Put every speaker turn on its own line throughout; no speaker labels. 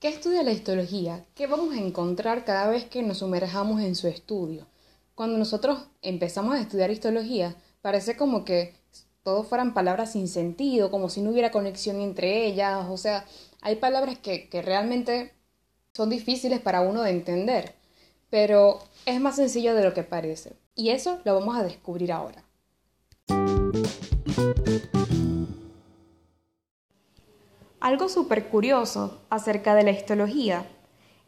¿Qué estudia la histología? ¿Qué vamos a encontrar cada vez que nos sumerjamos en su estudio? Cuando nosotros empezamos a estudiar histología, parece como que todos fueran palabras sin sentido, como si no hubiera conexión entre ellas, o sea, hay palabras que, que realmente son difíciles para uno de entender, pero es más sencillo de lo que parece. Y eso lo vamos a descubrir ahora. Algo súper curioso acerca de la histología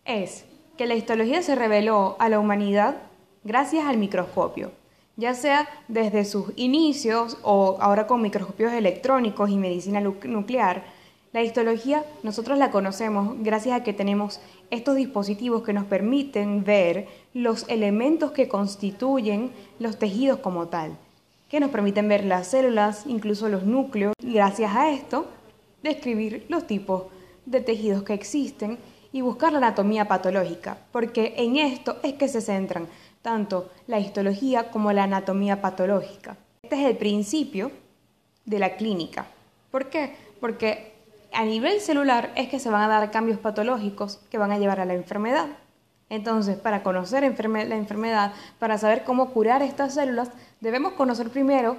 es que la histología se reveló a la humanidad gracias al microscopio, ya sea desde sus inicios o ahora con microscopios electrónicos y medicina nuclear. La histología nosotros la conocemos gracias a que tenemos estos dispositivos que nos permiten ver los elementos que constituyen los tejidos como tal, que nos permiten ver las células, incluso los núcleos, y gracias a esto describir los tipos de tejidos que existen y buscar la anatomía patológica, porque en esto es que se centran tanto la histología como la anatomía patológica. Este es el principio de la clínica. ¿Por qué? Porque a nivel celular es que se van a dar cambios patológicos que van a llevar a la enfermedad. Entonces, para conocer la enfermedad, para saber cómo curar estas células, debemos conocer primero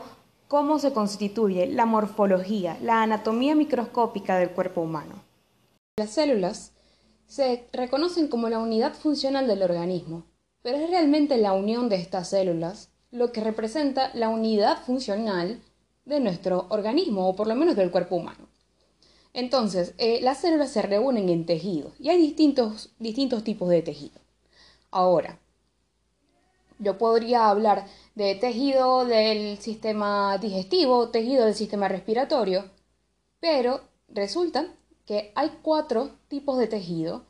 cómo se constituye la morfología, la anatomía microscópica del cuerpo humano. Las células se reconocen como la unidad funcional del organismo, pero es realmente la unión de estas células lo que representa la unidad funcional de nuestro organismo, o por lo menos del cuerpo humano. Entonces, eh, las células se reúnen en tejidos y hay distintos, distintos tipos de tejido. Ahora, yo podría hablar de tejido del sistema digestivo, tejido del sistema respiratorio, pero resulta que hay cuatro tipos de tejido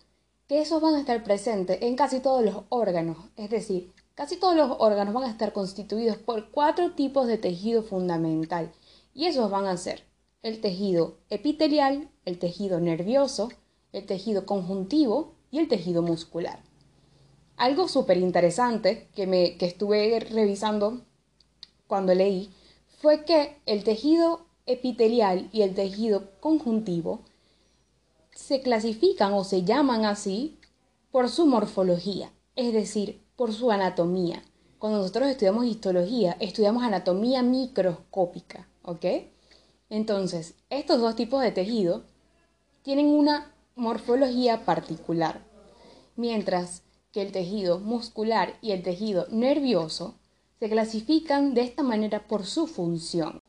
que esos van a estar presentes en casi todos los órganos, es decir, casi todos los órganos van a estar constituidos por cuatro tipos de tejido fundamental y esos van a ser el tejido epitelial, el tejido nervioso, el tejido conjuntivo y el tejido muscular. Algo súper interesante que, me, que estuve revisando cuando leí fue que el tejido epitelial y el tejido conjuntivo se clasifican o se llaman así por su morfología, es decir, por su anatomía. Cuando nosotros estudiamos histología, estudiamos anatomía microscópica, ¿ok? Entonces, estos dos tipos de tejido tienen una morfología particular, mientras que el tejido muscular y el tejido nervioso se clasifican de esta manera por su función.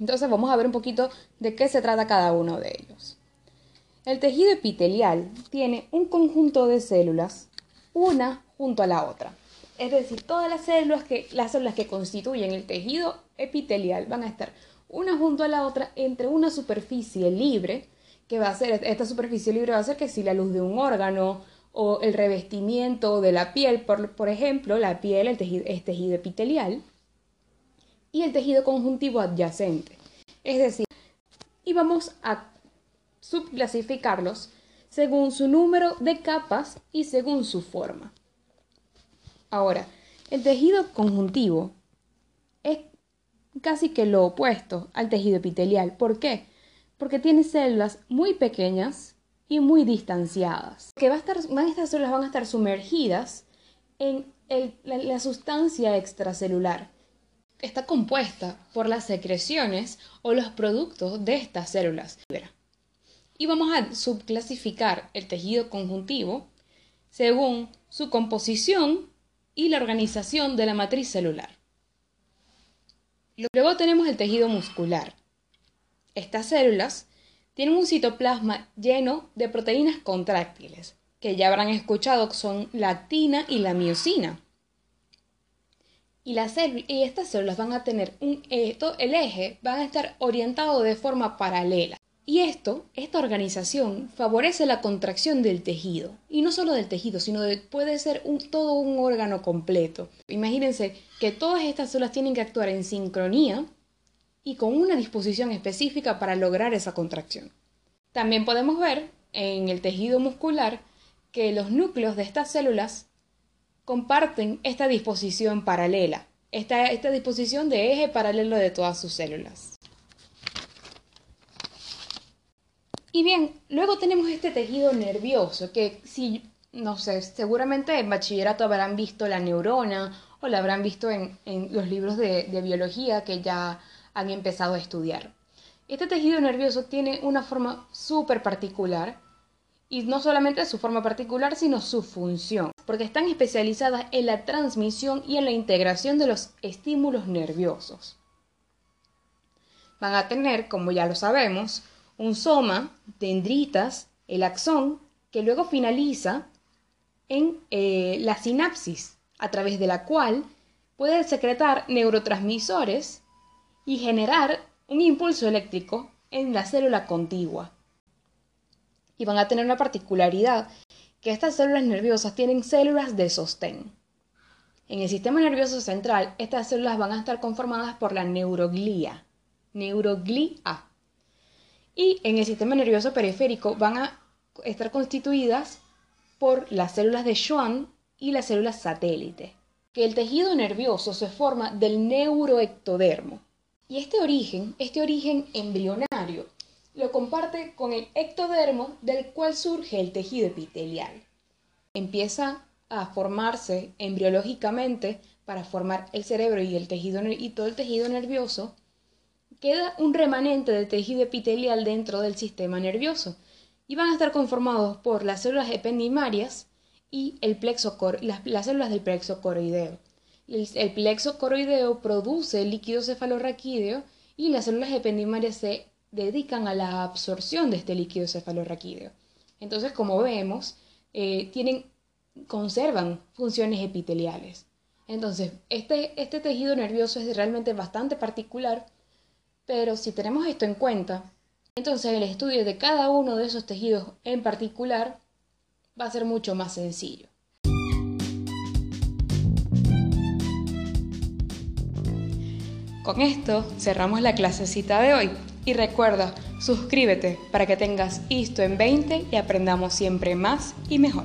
Entonces vamos a ver un poquito de qué se trata cada uno de ellos. El tejido epitelial tiene un conjunto de células, una junto a la otra. Es decir, todas las células que, las células que constituyen el tejido epitelial van a estar una junto a la otra entre una superficie libre, que va a ser, esta superficie libre va a ser que si la luz de un órgano, o el revestimiento de la piel, por, ejemplo, la piel el tejido, es tejido epitelial y el tejido conjuntivo adyacente. Es decir, y vamos a subclasificarlos según su número de capas y según su forma. Ahora, el tejido conjuntivo es casi que lo opuesto al tejido epitelial. ¿Por qué? Porque tiene células muy pequeñas y muy distanciadas. Que a estar, estas células van a estar sumergidas en la, sustancia extracelular. Está compuesta por las secreciones o los productos de estas células. Y vamos a subclasificar el tejido conjuntivo según su composición y la organización de la matriz celular. Luego tenemos el tejido muscular. Estas células tienen un citoplasma lleno de proteínas contráctiles, que ya habrán escuchado son la actina y la miocina. Y, estas células van a tener un esto, el eje van a estar orientado de forma paralela. Y esto, esta organización, favorece la contracción del tejido. Y no solo del tejido, sino de, puede ser todo un órgano completo. Imagínense que todas estas células tienen que actuar en sincronía y con una disposición específica para lograr esa contracción. También podemos ver en el tejido muscular que los núcleos de estas células comparten esta disposición paralela, esta, disposición de eje paralelo de todas sus células. Y bien, luego tenemos este tejido nervioso que si, no sé, seguramente en bachillerato habrán visto la neurona o la habrán visto en, los libros de biología que ya han empezado a estudiar. Este tejido nervioso tiene una forma súper particular y no solamente su forma particular, sino su función, porque están especializadas en la transmisión y en la integración de los estímulos nerviosos. Van a tener, como ya lo sabemos, un soma, dendritas, el axón, que luego finaliza en eh, la sinapsis, a través de la cual puede secretar neurotransmisores y generar un impulso eléctrico en la célula contigua. Y van a tener una particularidad, que estas células nerviosas tienen células de sostén. En el sistema nervioso central, estas células van a estar conformadas por la neuroglía, neuroglía. Y en el sistema nervioso periférico van a estar constituidas por las células de Schwann y las células satélite. Que el tejido nervioso se forma del neuroectodermo. Y este origen, este origen embrionario, lo comparte con el ectodermo del cual surge el tejido epitelial. Empieza a formarse embriológicamente para formar el cerebro y, todo el tejido nervioso queda un remanente de tejido epitelial dentro del sistema nervioso y van a estar conformados por las células ependimarias y el plexo las, células del plexo coroideo. El, plexo coroideo produce líquido cefalorraquídeo y las células ependimarias se dedican a la absorción de este líquido cefalorraquídeo. Entonces, como vemos, eh, tienen, conservan funciones epiteliales. Entonces, este, este tejido nervioso es realmente bastante particular pero si tenemos esto en cuenta, entonces el estudio de cada uno de esos tejidos en particular va a ser mucho más sencillo. Con esto cerramos la clasecita de hoy y recuerda, suscríbete para que tengas esto en 20 y aprendamos siempre más y mejor.